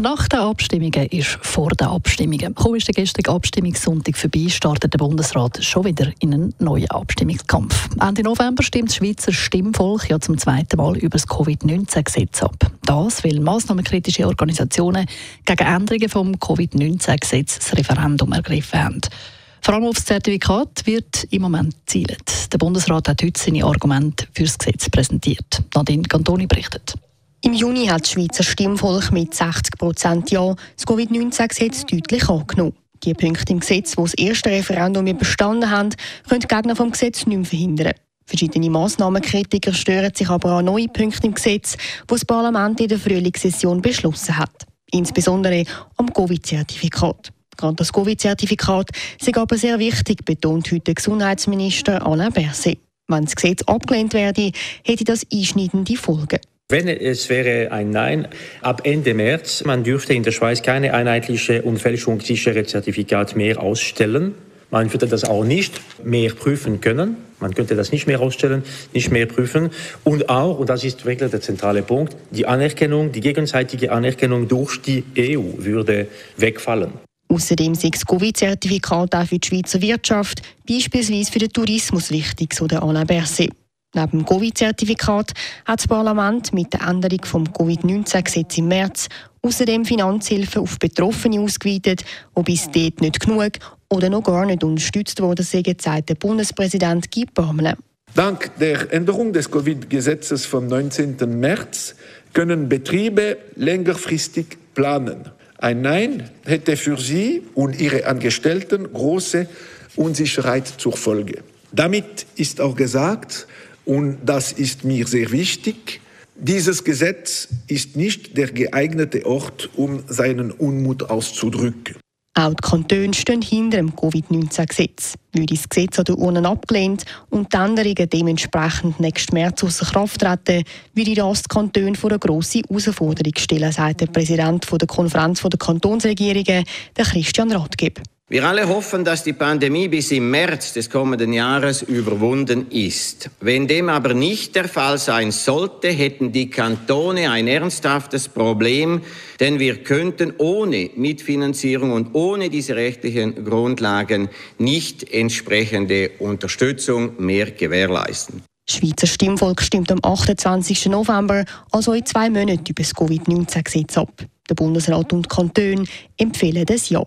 Nach den Abstimmungen ist vor den Abstimmungen. Kaum ist der gestrige Abstimmungssonntag vorbei, startet der Bundesrat schon wieder in einen neuen Abstimmungskampf. Ende November stimmt das Schweizer Stimmvolk ja zum zweiten Mal über das Covid-19-Gesetz ab. Das, weil massnahmenkritische Organisationen gegen Änderungen vom Covid-19-Gesetz das Referendum ergriffen haben. Vor allem auf das Zertifikat wird im Moment gezielt. Der Bundesrat hat heute seine Argumente für das Gesetz präsentiert. Nadine Cantoni berichtet. Im Juni hat das Schweizer Stimmvolk mit 60 Prozent Ja das Covid-19-Gesetz deutlich angenommen. Die Punkte im Gesetz, die das erste Referendum bestanden haben, können die Gegner vom Gesetz nicht mehr verhindern. Verschiedene Massnahmenkritiker stören sich aber an neue Punkte im Gesetz, die das Parlament in der Frühlingssession beschlossen hat. Insbesondere am Covid-Zertifikat. Gerade das Covid-Zertifikat sei aber sehr wichtig, betont heute Gesundheitsminister Alain Berset. Wenn das Gesetz abgelehnt werde, hätte das einschneidende Folgen. Wenn es wäre ein Nein ab Ende März, man dürfte in der Schweiz keine einheitliche und fälschungssichere Zertifikat mehr ausstellen. Man würde das auch nicht mehr prüfen können. Man könnte das nicht mehr ausstellen, nicht mehr prüfen. Und auch, und das ist wirklich der zentrale Punkt, die Anerkennung, die gegenseitige Anerkennung durch die EU würde wegfallen. Außerdem sei das Covid-Zertifikat auch für die Schweizer Wirtschaft, beispielsweise für den Tourismus wichtig, so der Alain Berset. Neben dem Covid-Zertifikat hat das Parlament mit der Änderung vom Covid-19-Gesetz im März außerdem Finanzhilfen auf Betroffene ausgeweitet, die bis dort nicht genug oder noch gar nicht unterstützt worden sind, sagt der Bundespräsident Guy Parmelin. Dank der Änderung des Covid-Gesetzes vom 19. März können Betriebe längerfristig planen. Ein Nein hätte für sie und ihre Angestellten große Unsicherheit zur Folge. Damit ist auch gesagt, und das ist mir sehr wichtig. Dieses Gesetz ist nicht der geeignete Ort, um seinen Unmut auszudrücken. Auch die Kantone stehen hinter dem Covid-19-Gesetz. Würde das Gesetz an der Urne abgelehnt und die Änderungen dementsprechend nächsten März außer Kraft treten, würde das die Kantone vor eine grosse Herausforderung stellen, sagt der Präsident der Konferenz der Kantonsregierungen, Christian Rathgeb. Wir alle hoffen, dass die Pandemie bis im März des kommenden Jahres überwunden ist. Wenn dem aber nicht der Fall sein sollte, hätten die Kantone ein ernsthaftes Problem, denn wir könnten ohne Mitfinanzierung und ohne diese rechtlichen Grundlagen nicht entsprechende Unterstützung mehr gewährleisten. Schweizer Stimmvolk stimmt am 28. November, also in zwei Monaten, über das Covid-19-Gesetz ab. Der Bundesrat und die Kantone empfehlen das Ja.